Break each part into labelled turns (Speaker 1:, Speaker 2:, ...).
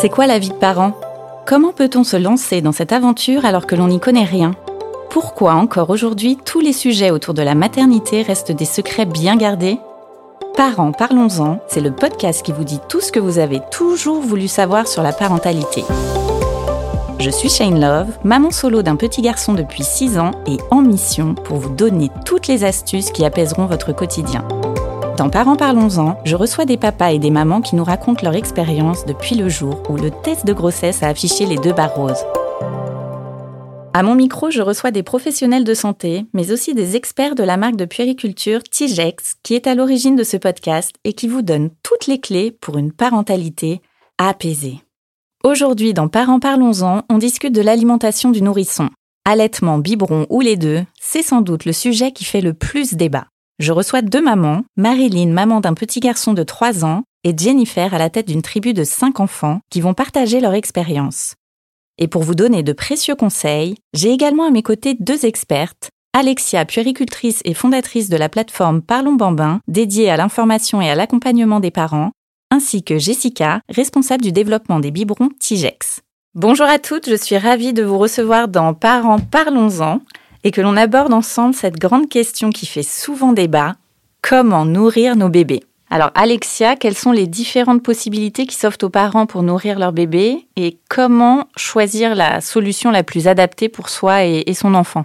Speaker 1: C'est quoi la vie de parent? Comment peut-on se lancer dans cette aventure alors que l'on n'y connaît rien? Pourquoi encore aujourd'hui tous les sujets autour de la maternité restent des secrets bien gardés? Parents, parlons-en, c'est le podcast qui vous dit tout ce que vous avez toujours voulu savoir sur la parentalité. Je suis Shane Love, maman solo d'un petit garçon depuis 6 ans et en mission pour vous donner toutes les astuces qui apaiseront votre quotidien. Dans Parents Parlons-en, je reçois des papas et des mamans qui nous racontent leur expérience depuis le jour où le test de grossesse a affiché les deux barres roses. À mon micro, je reçois des professionnels de santé, mais aussi des experts de la marque de puériculture Tigex, qui est à l'origine de ce podcast et qui vous donne toutes les clés pour une parentalité apaisée. Aujourd'hui, dans Parents Parlons-en, on discute de l'alimentation du nourrisson. Allaitement, biberon ou les deux, c'est sans doute le sujet qui fait le plus débat. Je reçois deux mamans, Marilyn, maman d'un petit garçon de 3 ans, et Jennifer à la tête d'une tribu de 5 enfants, qui vont partager leur expérience. Et pour vous donner de précieux conseils, j'ai également à mes côtés deux expertes, Alexia, puéricultrice et fondatrice de la plateforme Parlons Bambin, dédiée à l'information et à l'accompagnement des parents, ainsi que Jessica, responsable du développement des biberons Tigex. Bonjour à toutes, je suis ravie de vous recevoir dans Parents Parlons-en et que l'on aborde ensemble cette grande question qui fait souvent débat, comment nourrir nos bébés? Alors Alexia, quelles sont les différentes possibilités qui s'offrent aux parents pour nourrir leur bébé et comment choisir la solution la plus adaptée pour soi et, et son enfant?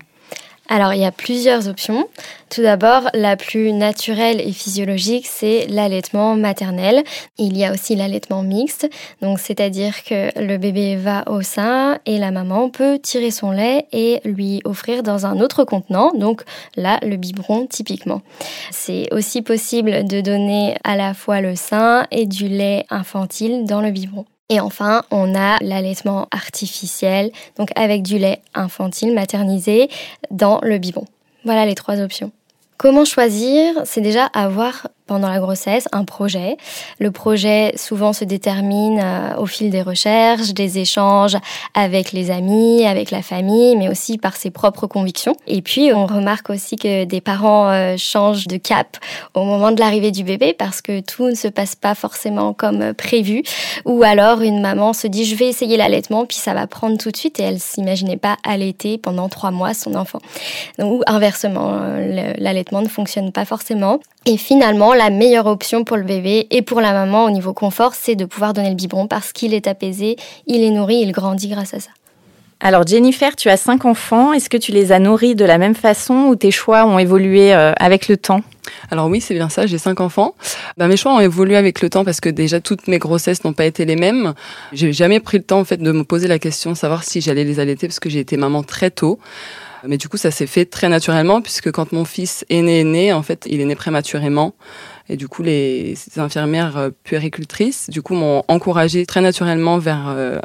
Speaker 2: Alors, il y a plusieurs options. Tout d'abord, la plus naturelle et physiologique, c'est l'allaitement maternel. Il y a aussi l'allaitement mixte, donc c'est-à-dire que le bébé va au sein et la maman peut tirer son lait et lui offrir dans un autre contenant, donc là, le biberon typiquement. C'est aussi possible de donner à la fois le sein et du lait infantile dans le biberon. Et enfin, on a l'allaitement artificiel, donc avec du lait infantile maternisé dans le biberon. Voilà les trois options. Comment choisir? C'est déjà avoir pendant la grossesse un projet. Le projet souvent se détermine euh, au fil des recherches, des échanges avec les amis, avec la famille, mais aussi par ses propres convictions. Et puis on remarque aussi que des parents euh, changent de cap au moment de l'arrivée du bébé parce que tout ne se passe pas forcément comme prévu. Ou alors une maman se dit je vais essayer l'allaitement puis ça va prendre tout de suite et elle s'imaginait pas allaiter pendant trois mois son enfant. ou inversement, euh, l'allaitement ne fonctionne pas forcément. Et finalement, la meilleure option pour le bébé et pour la maman au niveau confort, c'est de pouvoir donner le biberon parce qu'il est apaisé, il est nourri, il grandit grâce à ça.
Speaker 1: Alors Jennifer, tu as cinq enfants. Est-ce que tu les as nourris de la même façon ou tes choix ont évolué euh, avec le temps?
Speaker 3: Alors oui, c'est bien ça, j'ai cinq enfants. Ben, mes choix ont évolué avec le temps parce que déjà toutes mes grossesses n'ont pas été les mêmes. J'ai jamais pris le temps en fait de me poser la question savoir si j'allais les allaiter parce que j'ai été maman très tôt. Mais du coup, ça s'est fait très naturellement puisque quand mon fils est né, est né, en fait, il est né prématurément. Et du coup, les infirmières euh, puéricultrices, du coup, m'ont encouragé très naturellement vers euh,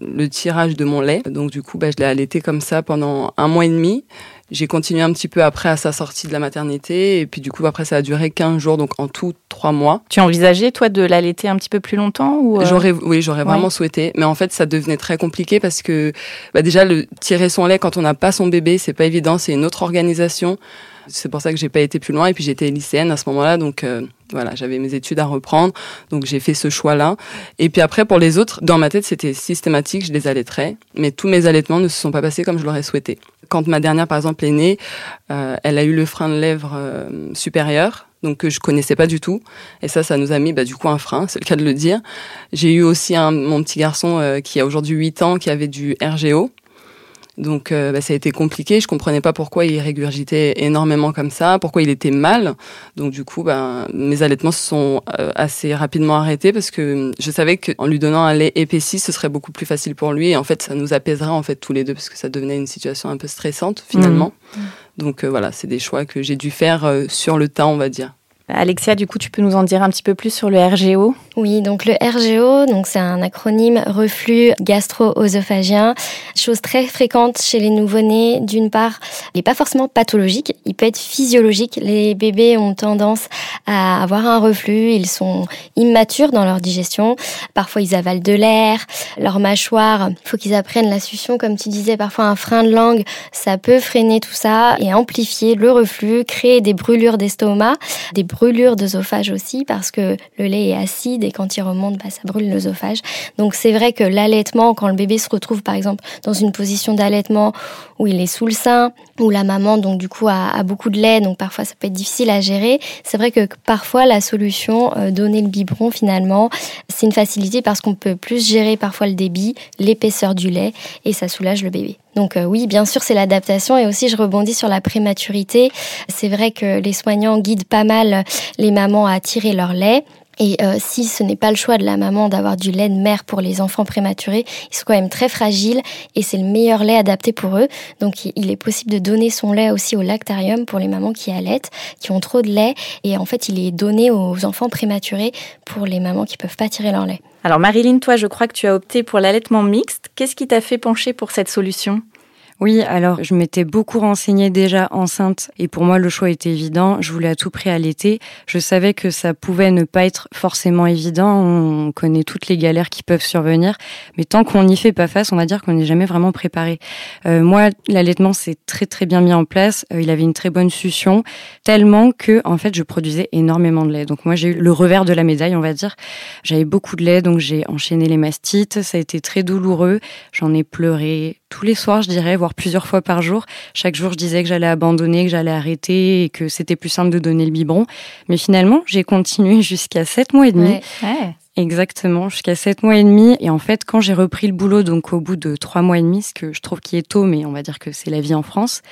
Speaker 3: le tirage de mon lait. Donc du coup, bah, je l'ai allaité comme ça pendant un mois et demi. J'ai continué un petit peu après à sa sortie de la maternité. Et puis du coup, après, ça a duré 15 jours, donc en tout 3 mois.
Speaker 1: Tu envisageais, toi, de l'allaiter un petit peu plus longtemps ou
Speaker 3: euh? J'aurais, Oui, j'aurais vraiment souhaité. Mais en fait, ça devenait très compliqué parce que bah, déjà, le tirer son lait quand on n'a pas son bébé, c'est pas évident. C'est une autre organisation. C'est pour ça que j'ai pas été plus loin. Et puis j'étais lycéenne à ce moment-là, donc euh, voilà, j'avais mes études à reprendre, donc j'ai fait ce choix-là. Et puis après, pour les autres, dans ma tête, c'était systématique, je les allaiterais, mais tous mes allaitements ne se sont pas passés comme je l'aurais souhaité. Quand ma dernière, par exemple, est née, euh, elle a eu le frein de lèvres euh, supérieur, donc que je connaissais pas du tout. Et ça, ça nous a mis bah, du coup un frein, c'est le cas de le dire. J'ai eu aussi un, mon petit garçon qui a aujourd'hui 8 ans, qui avait du RGO, donc euh, bah, ça a été compliqué. Je comprenais pas pourquoi il régurgitait énormément comme ça, pourquoi il était mal. Donc du coup, bah, mes allaitements se sont euh, assez rapidement arrêtés parce que je savais qu'en lui donnant un lait épaissi, ce serait beaucoup plus facile pour lui. Et en fait, ça nous apaiserait en fait tous les deux parce que ça devenait une situation un peu stressante finalement. Mmh. Donc euh, voilà, c'est des choix que j'ai dû faire sur le temps, on va dire.
Speaker 1: Alexia, du coup, tu peux nous en dire un petit peu plus sur le RGO
Speaker 2: Oui, donc le RGO, donc c'est un acronyme reflux gastro-œsophagien, chose très fréquente chez les nouveau-nés. D'une part, il n'est pas forcément pathologique, il peut être physiologique. Les bébés ont tendance à avoir un reflux, ils sont immatures dans leur digestion. Parfois, ils avalent de l'air, leur mâchoire, il faut qu'ils apprennent la succion, comme tu disais, parfois un frein de langue, ça peut freiner tout ça et amplifier le reflux, créer des brûlures d'estomac, des brûlures d'œsophage aussi parce que le lait est acide et quand il remonte, bah, ça brûle l'œsophage. Donc c'est vrai que l'allaitement, quand le bébé se retrouve par exemple dans une position d'allaitement où il est sous le sein, où la maman donc du coup a, beaucoup de lait, donc parfois ça peut être difficile à gérer. C'est vrai que parfois la solution, euh, donner le biberon finalement, c'est une facilité parce qu'on peut plus gérer parfois le débit, l'épaisseur du lait et ça soulage le bébé. Donc euh, oui, bien sûr, c'est l'adaptation et aussi je rebondis sur la prématurité. C'est vrai que les soignants guident pas mal les mamans à tirer leur lait. Et euh, si ce n'est pas le choix de la maman d'avoir du lait de mère pour les enfants prématurés, ils sont quand même très fragiles et c'est le meilleur lait adapté pour eux. Donc il est possible de donner son lait aussi au lactarium pour les mamans qui allaitent, qui ont trop de lait. Et en fait, il est donné aux enfants prématurés pour les mamans qui peuvent pas tirer leur lait.
Speaker 1: Alors Marilyn, toi, je crois que tu as opté pour l'allaitement mixte. Qu'est-ce qui t'a fait pencher pour cette solution?
Speaker 4: Oui, alors je m'étais beaucoup renseignée déjà enceinte et pour moi le choix était évident. Je voulais à tout prix allaiter. Je savais que ça pouvait ne pas être forcément évident. On connaît toutes les galères qui peuvent survenir, mais tant qu'on n'y fait pas face, on va dire qu'on n'est jamais vraiment préparé. Euh, moi, l'allaitement s'est très très bien mis en place. Euh, il avait une très bonne succion, tellement que en fait je produisais énormément de lait. Donc moi j'ai eu le revers de la médaille, on va dire. J'avais beaucoup de lait, donc j'ai enchaîné les mastites. Ça a été très douloureux. J'en ai pleuré tous les soirs, je dirais, voire plusieurs fois par jour. Chaque jour, je disais que j'allais abandonner, que j'allais arrêter et que c'était plus simple de donner le biberon. Mais finalement, j'ai continué jusqu'à sept mois et demi. Exactement, jusqu'à sept mois et demi. Et en fait, quand j'ai repris le boulot, donc au bout de trois mois et demi, ce que je trouve qui est tôt, mais on va dire que c'est la vie en France,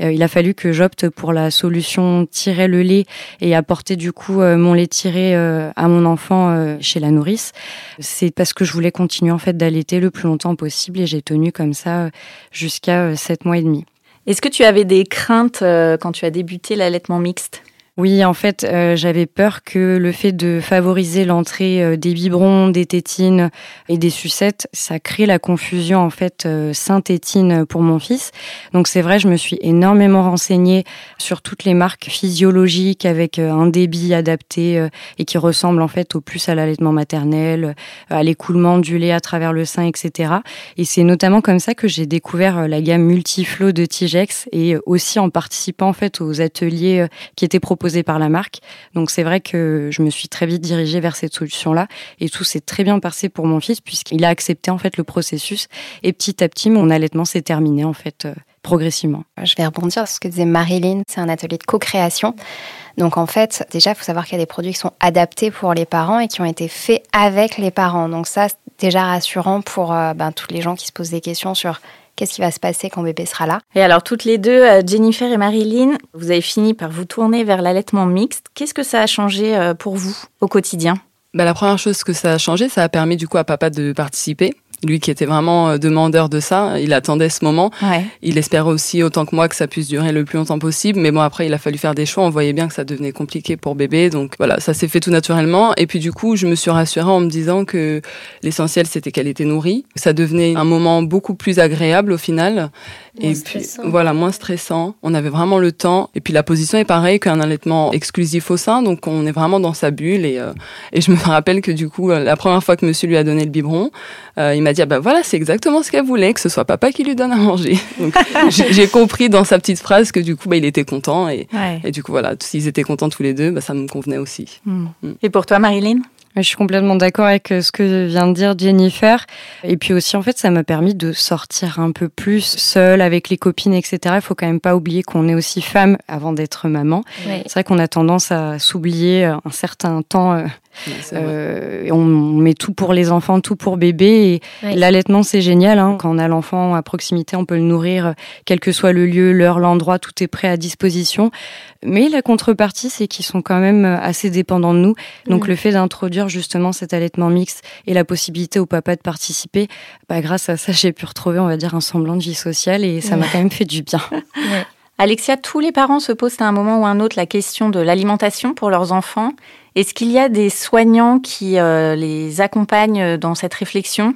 Speaker 4: euh, il a fallu que j'opte pour la solution tirer le lait et apporter du coup euh, mon lait tiré euh, à mon enfant chez la nourrice. C'est parce que je voulais continuer en fait d'allaiter le plus longtemps possible et j'ai tenu comme ça jusqu'à sept mois et demi.
Speaker 1: Est-ce que tu avais des craintes quand tu as débuté l'allaitement mixte?
Speaker 4: Oui, en fait, euh, j'avais peur que le fait de favoriser l'entrée euh, des biberons, des tétines et des sucettes, ça crée la confusion en fait euh, synthétine pour mon fils. Donc c'est vrai, je me suis énormément renseignée sur toutes les marques physiologiques avec un débit adapté et qui ressemble en fait au plus à l'allaitement maternel, à l'écoulement du lait à travers le sein, etc. Et c'est notamment comme ça que j'ai découvert la gamme multiflow de Tigex et aussi en participant en fait aux ateliers qui étaient proposés par la marque. Donc c'est vrai que je me suis très vite dirigée vers cette solution-là et tout s'est très bien passé pour mon fils puisqu'il a accepté en fait le processus et petit à petit mon allaitement s'est terminé en fait euh, progressivement.
Speaker 5: Je vais rebondir sur ce que disait Marilyn, c'est un atelier de co-création. Donc en fait, déjà, il faut savoir qu'il y a des produits qui sont adaptés pour les parents et qui ont été faits avec les parents. Donc ça, déjà rassurant pour euh, ben, tous les gens qui se posent des questions sur Qu'est-ce qui va se passer quand bébé sera là
Speaker 1: Et alors, toutes les deux, euh, Jennifer et Marilyn, vous avez fini par vous tourner vers l'allaitement mixte. Qu'est-ce que ça a changé euh, pour vous au quotidien?
Speaker 3: Bah, la première chose que ça a changé, ça a permis du coup à papa de participer lui qui était vraiment euh, demandeur de ça, il attendait ce moment. Il espérait aussi autant que moi que ça puisse durer le plus longtemps possible. Mais bon, après, il a fallu faire des choix. On voyait bien que ça devenait compliqué pour bébé. Donc voilà, ça s'est fait tout naturellement. Et puis du coup, je me suis rassurée en me disant que l'essentiel, c'était qu'elle était nourrie. Ça devenait un moment beaucoup plus agréable au final.
Speaker 2: et puis
Speaker 3: voilà, moins stressant. On avait vraiment le temps. Et puis la position est pareille qu'un allaitement exclusif au sein. Donc on est vraiment dans sa bulle. Et, euh, et je me rappelle que du coup, la première fois que monsieur lui a donné le biberon, euh, il m'a dit ah bah voilà c'est exactement ce qu'elle voulait que ce soit papa qui lui donne à manger. Donc j'ai compris dans sa petite phrase que du coup bah il était content et, et du coup voilà s'ils étaient contents tous les deux bah ça me convenait aussi.
Speaker 1: Hmm. Hmm. Et pour toi Marilyn?
Speaker 4: Je suis complètement d'accord avec euh, ce que vient de dire Jennifer. Et puis aussi, en fait, ça m'a permis de sortir un peu plus seule avec les copines, etc. Il faut quand même pas oublier qu'on est aussi femme avant d'être maman. C'est vrai qu'on a tendance à s'oublier un certain temps euh, on met tout pour les enfants, tout pour bébé. Et l'allaitement, c'est génial. Hein. Quand on a l'enfant à proximité, on peut le nourrir, quel que soit le lieu, l'heure, l'endroit, tout est prêt à disposition. Mais la contrepartie, c'est qu'ils sont quand même assez dépendants de nous. Donc le fait d'introduire justement cet allaitement mixte et la possibilité au papa de participer, bah, grâce à ça, j'ai pu retrouver, on va dire, un semblant de vie sociale et ça m'a quand même fait du bien.
Speaker 1: Alexia, tous les parents se posent à un moment ou à un autre la question de l'alimentation pour leurs enfants. Est-ce qu'il y a des soignants qui euh, les accompagnent dans cette réflexion?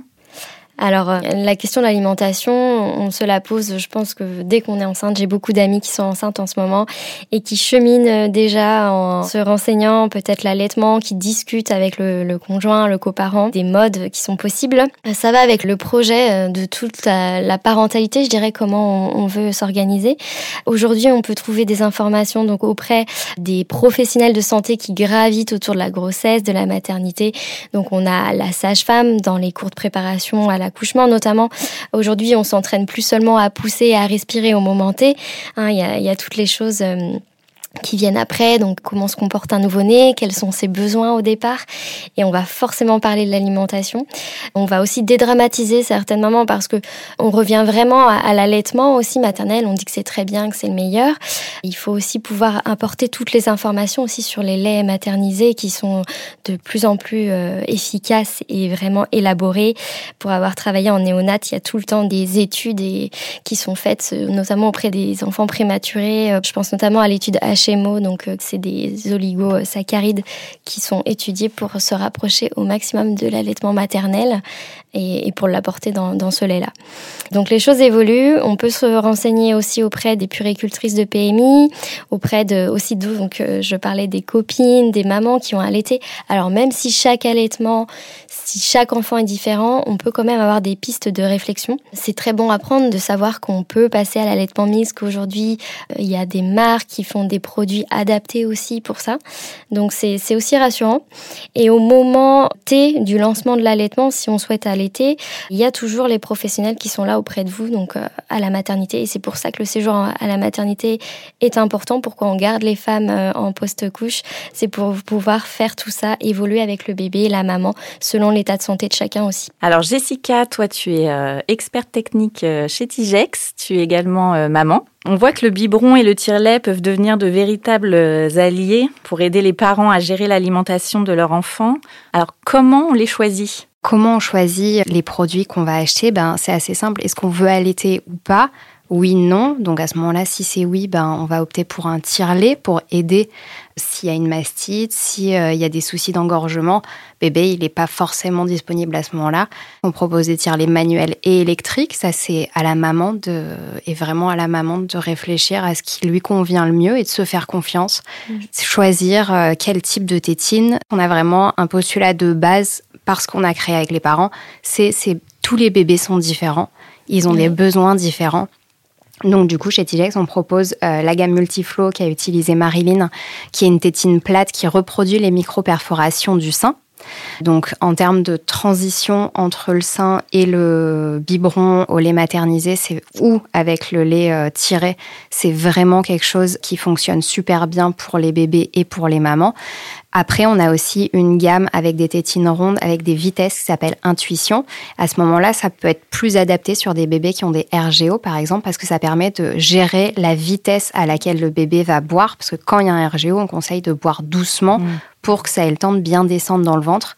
Speaker 2: Alors, euh, la question de l'alimentation, on se la pose, je pense que dès qu'on est enceinte, j'ai beaucoup d'amis qui sont enceintes en ce moment et qui cheminent déjà en se renseignant peut-être l'allaitement, qui discutent avec le, conjoint, le coparent, des modes qui sont possibles. Ça va avec le projet euh, de toute la, parentalité, je dirais comment on, veut s'organiser. Aujourd'hui, on peut trouver des informations donc auprès des professionnels de santé qui gravitent autour de la grossesse, de la maternité. Donc, on a la sage-femme dans les cours de préparation à l'accouchement, notamment. Aujourd'hui, on s'entraîne plus seulement à pousser et à respirer au moment T. Hein, il y, a, y, a, toutes les choses. Euh, qui viennent après, donc comment se comporte un nouveau-né, quels sont ses besoins au départ, et on va forcément parler de l'alimentation. On va aussi dédramatiser certaines mamans parce que on revient vraiment à, l'allaitement aussi maternel. On dit que c'est très bien, que c'est le meilleur. Il faut aussi pouvoir apporter toutes les informations aussi sur les laits maternisés qui sont de plus en plus euh, efficaces et vraiment élaborés. Pour avoir travaillé en néonat, il y a tout le temps des études qui sont faites, notamment auprès des enfants prématurés. Euh, je pense notamment à l'étude H donc euh, c'est des oligosaccharides qui sont étudiés pour se rapprocher au maximum de l'allaitement maternel et, pour l'apporter dans, ce lait-là. Donc les choses évoluent. On peut se renseigner aussi auprès des puricultrices de PMI, auprès de aussi donc euh, je parlais des copines, des mamans qui ont allaité. Alors même si chaque allaitement, si chaque enfant est différent, on peut quand même avoir des pistes de réflexion. C'est très bon à prendre de savoir qu'on peut passer à l'allaitement mixte, qu'aujourd'hui euh, il y a des marques qui font des produits adaptés aussi pour ça. Donc c'est aussi rassurant. Et au moment T du lancement de l'allaitement, si on souhaite allaiter, il y a toujours les professionnels qui sont là auprès de vous, donc euh, à la maternité. Et c'est pour ça que le séjour à la maternité est important. Pourquoi on garde les femmes euh, en post-couche C'est pour pouvoir faire tout ça, évoluer avec le bébé et la maman, selon l'état de santé de chacun aussi.
Speaker 1: Alors Jessica, toi tu es euh, experte technique chez Tigex, tu es également maman. On voit que le biberon et le tire-lait peuvent devenir de véritables alliés pour aider les parents à gérer l'alimentation de leur enfant. Alors comment on les choisit?
Speaker 5: Comment on choisit les produits qu'on va acheter ben, C'est assez simple. Est-ce qu'on veut allaiter ou pas? Oui, non. Donc à ce moment-là, si c'est oui, ben, on va opter pour un tire-lait pour aider s'il y a une mastite, s'il euh, y a des soucis d'engorgement. Bébé, il n'est pas forcément disponible à ce moment-là. On propose des tire-laits manuels et électriques. Ça, c'est à la maman de, et vraiment à la maman de réfléchir à ce qui lui convient le mieux et de se faire confiance. Mmh. Choisir euh, quel type de tétine. On a vraiment un postulat de base parce qu'on a créé avec les parents. C'est tous les bébés sont différents. Ils ont des besoins différents. Donc du coup, chez Tigex, on propose euh, la gamme Multiflow qu'a utilisé Marilyn, qui est une tétine plate qui reproduit les micro-perforations du sein. Donc en termes de transition entre le sein et le biberon au lait maternisé, c'est ou avec le lait euh, tiré, c'est vraiment quelque chose qui fonctionne super bien pour les bébés et pour les mamans. Après, on a aussi une gamme avec des tétines rondes, avec des vitesses qui s'appellent Intuition. À ce moment-là, ça peut être plus adapté sur des bébés qui ont des RGO, par exemple, parce que ça permet de gérer la vitesse à laquelle le bébé va boire. Parce que quand il y a un RGO, on conseille de boire doucement mmh. pour que ça ait le temps de bien descendre dans le ventre.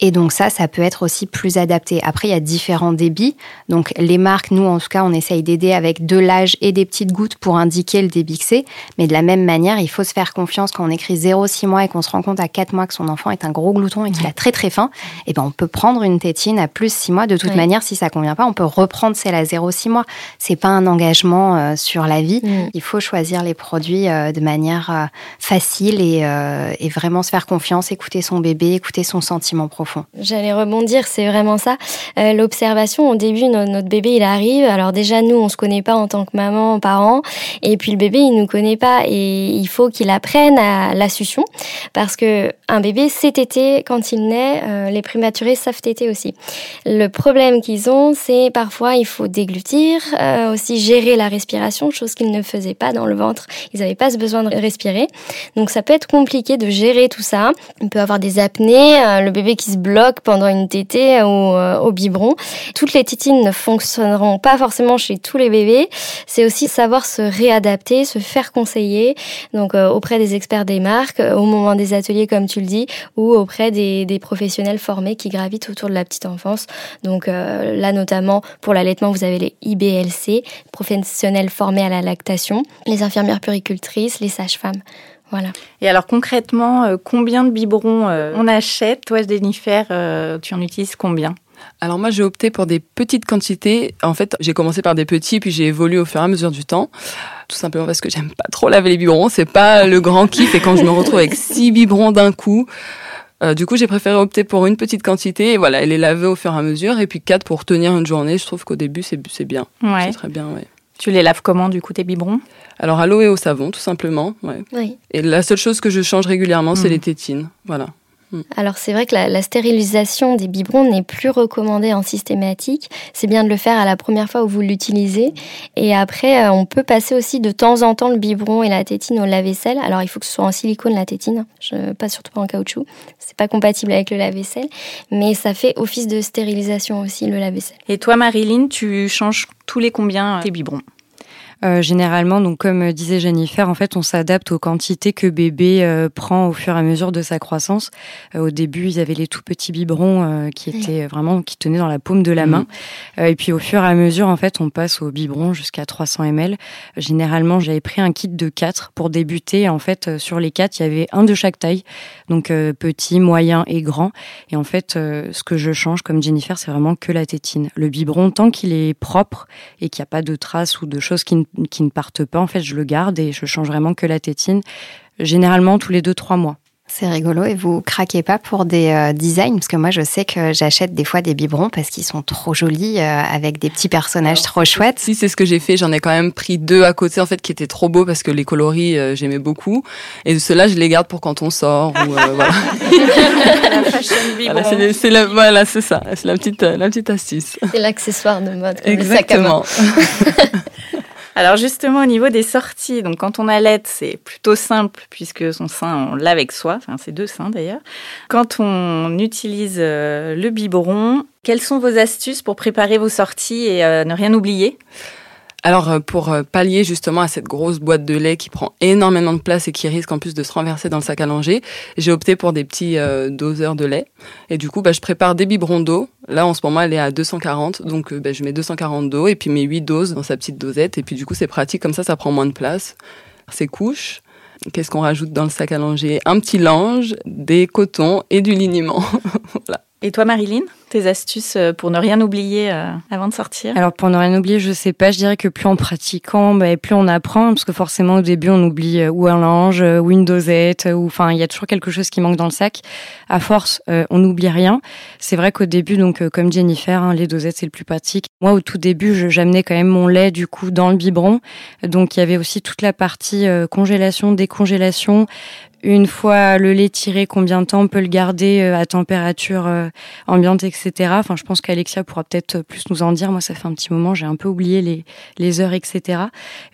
Speaker 5: Et donc ça, ça peut être aussi plus adapté. Après, il y a différents débits. Donc les marques, nous en tout cas, on essaye d'aider avec de l'âge et des petites gouttes pour indiquer le débit que c'est. Mais de la même manière, il faut se faire confiance quand on écrit 0,6 mois et qu'on se rend compte à 4 mois que son enfant est un gros glouton et qu'il a très très faim. Et eh ben on peut prendre une tétine à plus 6 mois. De toute manière, si ça convient pas, on peut reprendre celle à 0,6 mois. C'est pas un engagement euh, sur la vie. Il faut choisir les produits euh, de manière euh, facile et, et vraiment se faire confiance, écouter son bébé, écouter son sentiment profond.
Speaker 2: J'allais rebondir, c'est vraiment ça. Euh, l'observation, au début, notre, bébé, il arrive. Alors déjà, nous, on se connaît pas en tant que maman, parent. Et puis le bébé, il nous connaît pas. Et il faut qu'il apprenne à la succion. Parce que un bébé sait téter quand il naît. Euh, les prématurés savent téter aussi. Le problème qu'ils ont, c'est parfois, il faut déglutir, euh, aussi gérer la respiration, chose qu'ils ne faisaient pas dans le ventre. Ils n'avaient pas ce besoin de respirer. Donc ça peut être compliqué de gérer tout ça. On peut avoir des apnées, le bébé qui se bloc pendant une tétée ou euh, au biberon. Toutes les tétines ne fonctionneront pas forcément chez tous les bébés. C'est aussi savoir se réadapter, se faire conseiller, donc euh, auprès des experts des marques, euh, au moment des ateliers comme tu le dis, ou auprès des, des professionnels formés qui gravitent autour de la petite enfance. Donc là notamment pour l'allaitement, vous avez les IBLC, professionnels formés à la lactation, les infirmières puricultrices, les sages-femmes. Voilà.
Speaker 1: Et alors concrètement, euh, combien de biberons euh, on achète Toi, Jennifer, euh, tu en utilises combien
Speaker 3: Alors moi j'ai opté pour des petites quantités. En fait j'ai commencé par des petits puis j'ai évolué au fur et à mesure du temps. Tout simplement parce que j'aime pas trop laver les biberons. C'est pas le grand kiff et quand je me retrouve avec six biberons d'un coup. Euh, du coup, j'ai préféré opter pour une petite quantité et voilà, elle est lavée au fur et à mesure. Et puis quatre pour tenir une journée. Je trouve qu'au début, c'est bien.
Speaker 1: Ouais.
Speaker 3: C'est très bien, ouais.
Speaker 1: Tu les laves comment, du coup, tes biberons?
Speaker 3: Alors, à l'eau et au savon, tout simplement. Ouais.
Speaker 2: Oui.
Speaker 3: Et la seule chose que je change régulièrement, c'est
Speaker 1: Mm.
Speaker 3: les tétines. Voilà.
Speaker 2: Alors c'est vrai que la, la stérilisation des biberons n'est plus recommandée en systématique. C'est bien de le faire à la première fois où vous l'utilisez. Et après, euh, on peut passer aussi de temps en temps le biberon et la tétine au lave-vaisselle. Alors il faut que ce soit en silicone la tétine, Je, pas surtout pas en caoutchouc. C'est pas compatible avec le lave-vaisselle, mais ça fait office de stérilisation aussi le lave-vaisselle.
Speaker 1: Et toi, Marilyn, tu changes tous les combien euh, tes biberons?
Speaker 4: Euh, généralement, donc comme euh, disait Jennifer, en fait, on s'adapte aux quantités que bébé euh, prend au fur et à mesure de sa croissance. Euh, au début, ils avaient les tout petits biberons euh, qui
Speaker 2: Oui.
Speaker 4: étaient vraiment qui tenaient dans la paume de la
Speaker 3: Mhm.
Speaker 4: main. Euh, et puis au fur et à mesure, en fait, on passe au biberon jusqu'à 300 ml. Généralement, j'avais pris un kit de 4 pour débuter. En fait, euh, sur les 4, il y avait un de chaque taille, donc euh, petit, moyen et grand. Et en fait, euh, ce que je change, comme Jennifer, c'est vraiment que la tétine. Le biberon, tant qu'il est propre et qu'il n'y a pas de traces ou de choses qui ne, qui ne partent pas, en fait, je le garde et je change vraiment que la tétine. Généralement, tous les 2-3 mois.
Speaker 5: C'est rigolo et vous craquez pas pour des euh, designs parce que moi je sais que j'achète des fois des biberons parce qu'ils sont trop jolis euh, avec des petits personnages trop chouettes.
Speaker 3: Si c'est ce que j'ai fait, j'en ai quand même pris deux à côté en fait qui étaient trop beaux parce que les coloris euh, j'aimais beaucoup et ceux-là je les garde pour quand on sort ou euh, voilà.
Speaker 1: La fashion
Speaker 3: Voilà, c'est voilà, ça, c'est la petite la petite astuce.
Speaker 2: C'est l'accessoire de mode. comme le sac à main.
Speaker 3: Exactement.
Speaker 1: Alors justement au niveau des sorties, donc quand on allait, c'est plutôt simple puisque son sein on lave avec soi, enfin c'est deux seins d'ailleurs. Quand on utilise euh, le biberon, quelles sont vos astuces pour préparer vos sorties et euh, ne rien oublier?
Speaker 3: Alors euh, pour euh, pallier justement à cette grosse boîte de lait qui prend énormément de place et qui risque en plus de se renverser dans le sac à langer, j'ai opté pour des petits euh, doseurs de lait et du coup bah, je prépare des biberons d'eau. Là en ce moment elle est à 240 donc euh, bah, je mets 240 d'eau et puis mes 8 doses dans sa petite dosette et puis du coup c'est pratique comme ça ça prend moins de place. Ces couches. Qu'est-ce qu'on rajoute dans le sac à langer? Un petit linge, des cotons et du liniment. voilà.
Speaker 1: Et toi Marilyn, tes astuces euh, pour ne rien oublier euh, avant de sortir?
Speaker 4: Alors pour ne rien oublier, je sais pas, je dirais que plus en pratiquant, bah, plus on apprend, parce que forcément au début on oublie euh, ou un linge, ou une dosette, ou enfin il y a toujours quelque chose qui manque dans le sac. À force, on n'oublie rien. C'est vrai qu'au début, donc comme Jennifer, hein, les dosettes c'est le plus pratique. Moi au tout début, j'amenais quand même mon lait du coup dans le biberon, donc il y avait aussi toute la partie congélation, décongélation. Une fois le lait tiré, combien de temps on peut le garder euh, à température euh, ambiante, etc. Enfin, je pense qu'Alexia pourra peut-être plus nous en dire. Moi, ça fait un petit moment, j'ai un peu oublié les, les heures, etc.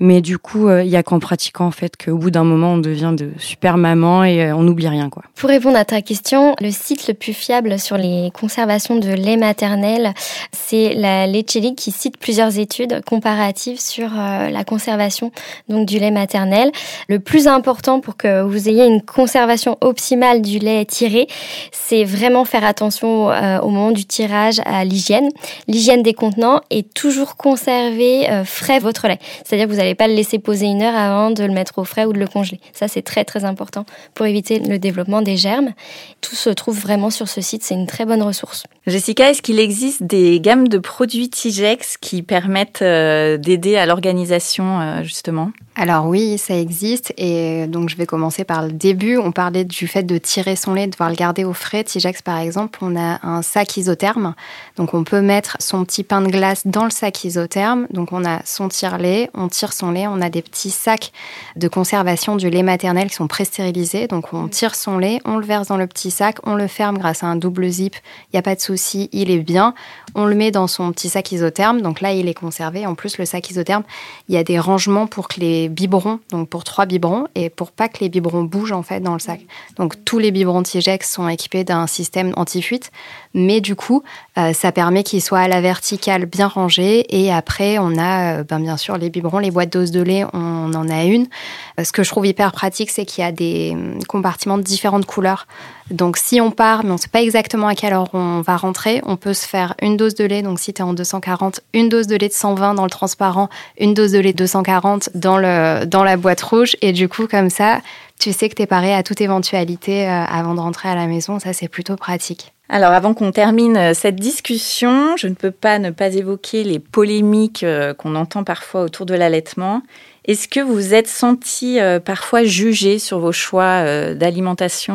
Speaker 4: Mais du coup, euh, il y a qu'en pratiquant, en fait, qu'au bout d'un moment, on devient de super maman et euh, on n'oublie rien, quoi.
Speaker 2: Pour répondre à ta question, le site le plus fiable sur les conservations de lait maternel, c'est la League qui cite plusieurs études comparatives sur euh, la conservation donc du lait maternel. Le plus important pour que vous ayez une conservation optimale du lait tiré, c'est vraiment faire attention euh, au moment du tirage à l'hygiène, l'hygiène des contenants et toujours conserver euh, frais votre lait. C'est-à-dire que vous n'allez pas le laisser poser une heure avant de le mettre au frais ou de le congeler. Ça, c'est très très important pour éviter le développement des germes. Tout se trouve vraiment sur ce site, c'est une très bonne ressource.
Speaker 1: Jessica, est-ce qu'il existe des gammes de produits Tigex qui permettent euh, d'aider à l'organisation euh, justement?
Speaker 5: Alors oui, ça existe et donc je vais commencer par le début. On parlait du fait de tirer son lait, de devoir le garder au frais. Tigex par exemple, on a un sac isotherme. Donc on peut mettre son petit pain de glace dans le sac isotherme. Donc on a son tire-lait, on tire son lait, on a des petits sacs de conservation du lait maternel qui sont pré-stérilisés. Donc on tire son lait, on le verse dans le petit sac, on le ferme grâce à un double zip. Il n'y a pas de souci, il est bien. On le met dans son petit sac isotherme. Donc là, il est conservé. En plus, le sac isotherme, il y a des rangements pour que les biberons, donc pour trois biberons, et pour pas que les biberons bougent en fait dans le sac. Donc tous les biberons Tigex sont équipés d'un système anti-fuite, mais du coup, euh, ça permet qu'ils soient à la verticale bien rangés. Et après, on a euh, ben, bien sûr les biberons, les boîtes doses de lait, on en a une. Euh, ce que je trouve hyper pratique, c'est qu'il y a des hum, compartiments de différentes couleurs. Donc si on part, mais on ne sait pas exactement à quelle heure on va rentrer, on peut se faire une de lait, donc si tu es en 240, une dose de lait de 120 dans le transparent, une dose de lait de 240 dans, le, dans la boîte rouge. Et du coup, comme ça, tu sais que tu es paré à toute éventualité euh, avant de rentrer à la maison. Ça, c'est plutôt pratique.
Speaker 1: Alors avant qu'on termine euh, cette discussion, je ne peux pas ne pas évoquer les polémiques euh, qu'on entend parfois autour de l'allaitement. Est-ce que vous êtes senti parfois jugé sur vos choix d'alimentation,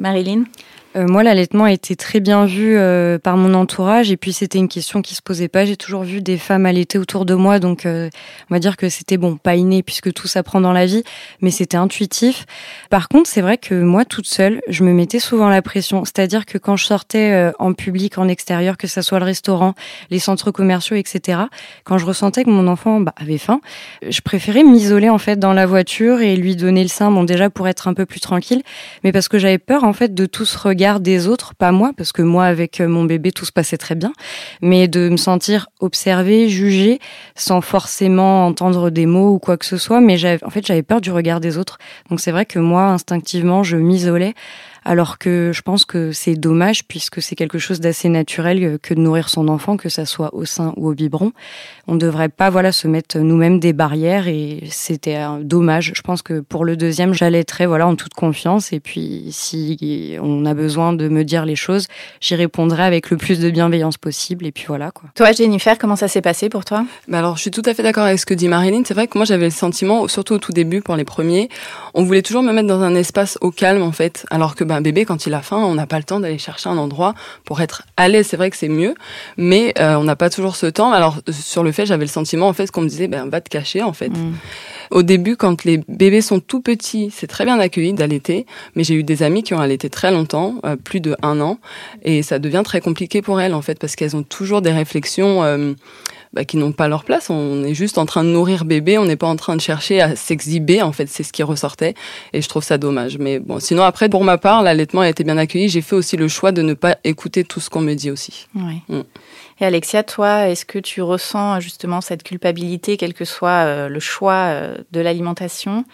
Speaker 1: Marilyn?
Speaker 4: Euh, moi, l'allaitement a été très bien vu euh, par mon entourage et puis c'était une question qui se posait pas. J'ai toujours vu des femmes allaiter autour de moi, donc euh, on va dire que c'était bon, pas inné puisque tout s'apprend dans la vie, mais c'était intuitif. Par contre, c'est vrai que moi, toute seule, je me mettais souvent la pression. C'est-à-dire que quand je sortais en public, en extérieur, que ce soit le restaurant, les centres commerciaux, etc., quand je ressentais que mon enfant bah, avait faim, je préférais m'isoler en fait dans la voiture et lui donner le sein, bon déjà pour être un peu plus tranquille, mais parce que j'avais peur en fait de tout ce regard des autres, pas moi, parce que moi, avec euh, mon bébé, tout se passait très bien, mais de me sentir observée, jugée, sans forcément entendre des mots ou quoi que ce soit. Mais en fait, j'avais peur du regard des autres. Donc c'est vrai que moi, instinctivement, je m'isolais alors que je pense que c'est dommage puisque c'est quelque chose d'assez naturel que de nourrir son enfant, que ça soit au sein ou au biberon. On ne devrait pas voilà se mettre nous-mêmes des barrières et c'était dommage. Je pense que pour le deuxième, j'allaiterai voilà en toute confiance et puis si on a besoin de me dire les choses, j'y répondrai avec le plus de bienveillance possible et puis voilà quoi.
Speaker 1: Toi Jennifer, comment ça s'est passé pour toi?
Speaker 3: Bah alors je suis tout à fait d'accord avec ce que dit Marilyn. C'est vrai que moi j'avais le sentiment, surtout au tout début pour les premiers, on voulait toujours me mettre dans un espace au calme en fait, alors que bah, un bébé, quand il a faim, on n'a pas le temps d'aller chercher un endroit pour être à l'aise. C'est vrai que c'est mieux, mais euh, on n'a pas toujours ce temps. Alors sur le fait, j'avais le sentiment en fait qu'on me disait, ben va te cacher en fait. Mm. Au début, quand les bébés sont tout petits, c'est très bien accueilli d'allaiter, mais j'ai eu des amis qui ont allaité très longtemps, euh, plus de un an, et ça devient très compliqué pour elles en fait parce qu'elles ont toujours des réflexions. Euh, bah, qui n'ont pas leur place. On est juste en train de nourrir bébé, on n'est pas en train de chercher à s'exhiber. En fait, c'est ce qui ressortait, et je trouve ça dommage. Mais bon, sinon après, pour ma part, l'allaitement a été bien accueilli. J'ai fait aussi le choix de ne pas écouter tout ce qu'on me dit aussi.
Speaker 1: Oui. Mm. Et Alexia, toi, est-ce que tu ressens justement cette culpabilité, quel que soit euh, le choix euh, de l'alimentation?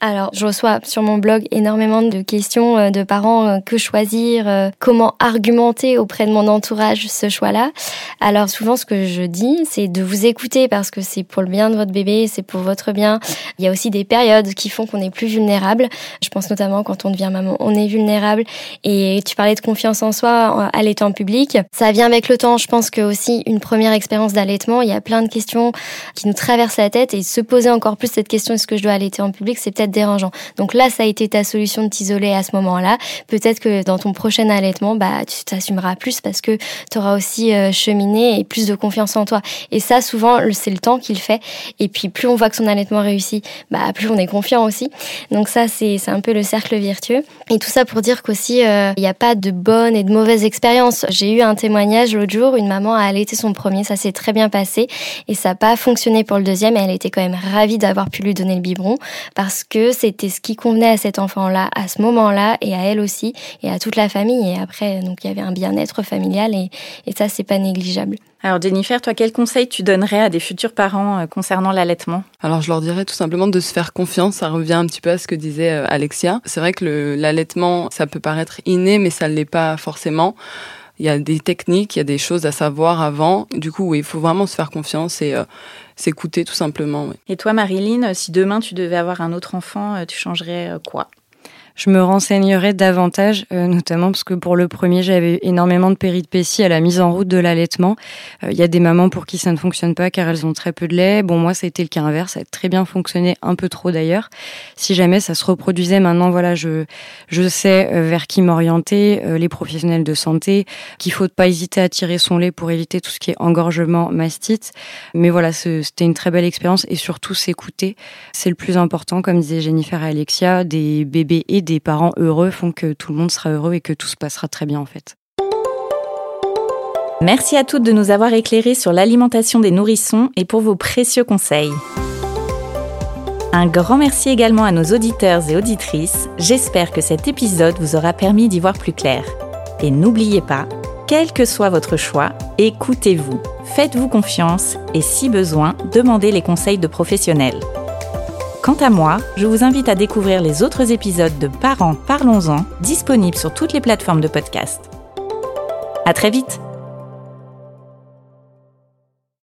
Speaker 2: Alors, je reçois sur mon blog énormément de questions euh, de parents que choisir, comment argumenter auprès de mon entourage ce choix-là. Alors, souvent, ce que je dis, c'est de vous écouter parce que c'est pour le bien de votre bébé, c'est pour votre bien. Il y a aussi des périodes qui font qu'on est plus vulnérable. Je pense notamment quand on devient maman, on est vulnérable. Et tu parlais de confiance en soi à l'état public. Ça vient avec le temps. Je pense que aussi une première expérience d'allaitement, il y a plein de questions qui nous traversent la tête et se poser encore plus cette question est-ce que je dois allaiter en public, c'est peut-être dérangeant. Donc là, ça a été ta solution de t'isoler à ce moment-là. Peut-être que dans ton prochain allaitement, bah tu t'assumeras plus parce que tu auras aussi euh, cheminé et plus de confiance en toi. Et ça, souvent, c'est le temps qu'il fait. Et puis plus on voit que son allaitement réussit, bah plus on est confiant aussi. Donc ça, c'est un peu le cercle vertueux. Et tout ça pour dire qu'aussi, euh, il n'y a pas de bonnes et de mauvaises expériences. J'ai eu un témoignage l'autre jour, une maman a allaité son premier, ça s'est très bien passé et ça n'a pas fonctionné pour le deuxième et elle était quand même ravie d'avoir pu lui donner le biberon parce que c'était ce qui convenait à cet enfant-là à ce moment-là et à elle aussi et à toute la famille et après donc il y avait un bien-être familial et, et ça c'est pas négligeable.
Speaker 1: Alors Jennifer, toi, quel conseil tu donnerais à des futurs parents euh, concernant l'allaitement?
Speaker 3: Alors je leur dirais tout simplement de se faire confiance. Ça revient un petit peu à ce que disait euh, Alexia. C'est vrai que l'allaitement, ça peut paraître inné, mais ça ne l'est pas forcément il y a des techniques, il y a des choses à savoir avant. Du coup, il faut vraiment se faire confiance et euh, s'écouter tout simplement.
Speaker 1: Et toi, Marilyn, si demain tu devais avoir un autre enfant, euh, tu changerais euh, quoi?
Speaker 4: Je me renseignerai davantage, euh, notamment parce que pour le premier, j'avais énormément de péripéties à la mise en route de l'allaitement. Il euh, y a des mamans pour qui ça ne fonctionne pas car elles ont très peu de lait. Bon, moi, ça a été le cas inverse. Ça a très bien fonctionné, un peu trop d'ailleurs. Si jamais ça se reproduisait maintenant, voilà, je, je sais euh, vers qui m'orienter, les professionnels de santé, qu'il faut pas hésiter à tirer son lait pour éviter tout ce qui est engorgement, mastite. Mais voilà, c'était une très belle expérience et surtout s'écouter. C'est le plus important, comme disait Jennifer et Alexia, des bébés et des parents heureux font que tout le monde sera heureux et que tout se passera très bien en fait.
Speaker 1: Merci à toutes de nous avoir éclairés sur l'alimentation des nourrissons et pour vos précieux conseils. Un grand merci également à nos auditeurs et auditrices. J'espère que cet épisode vous aura permis d'y voir plus clair. Et n'oubliez pas, quel que soit votre choix, écoutez-vous, faites-vous confiance et si besoin, demandez les conseils de professionnels. Quant à moi, je vous invite à découvrir les autres épisodes de Parents Parlons-en, disponibles sur toutes les plateformes de podcast. À très vite!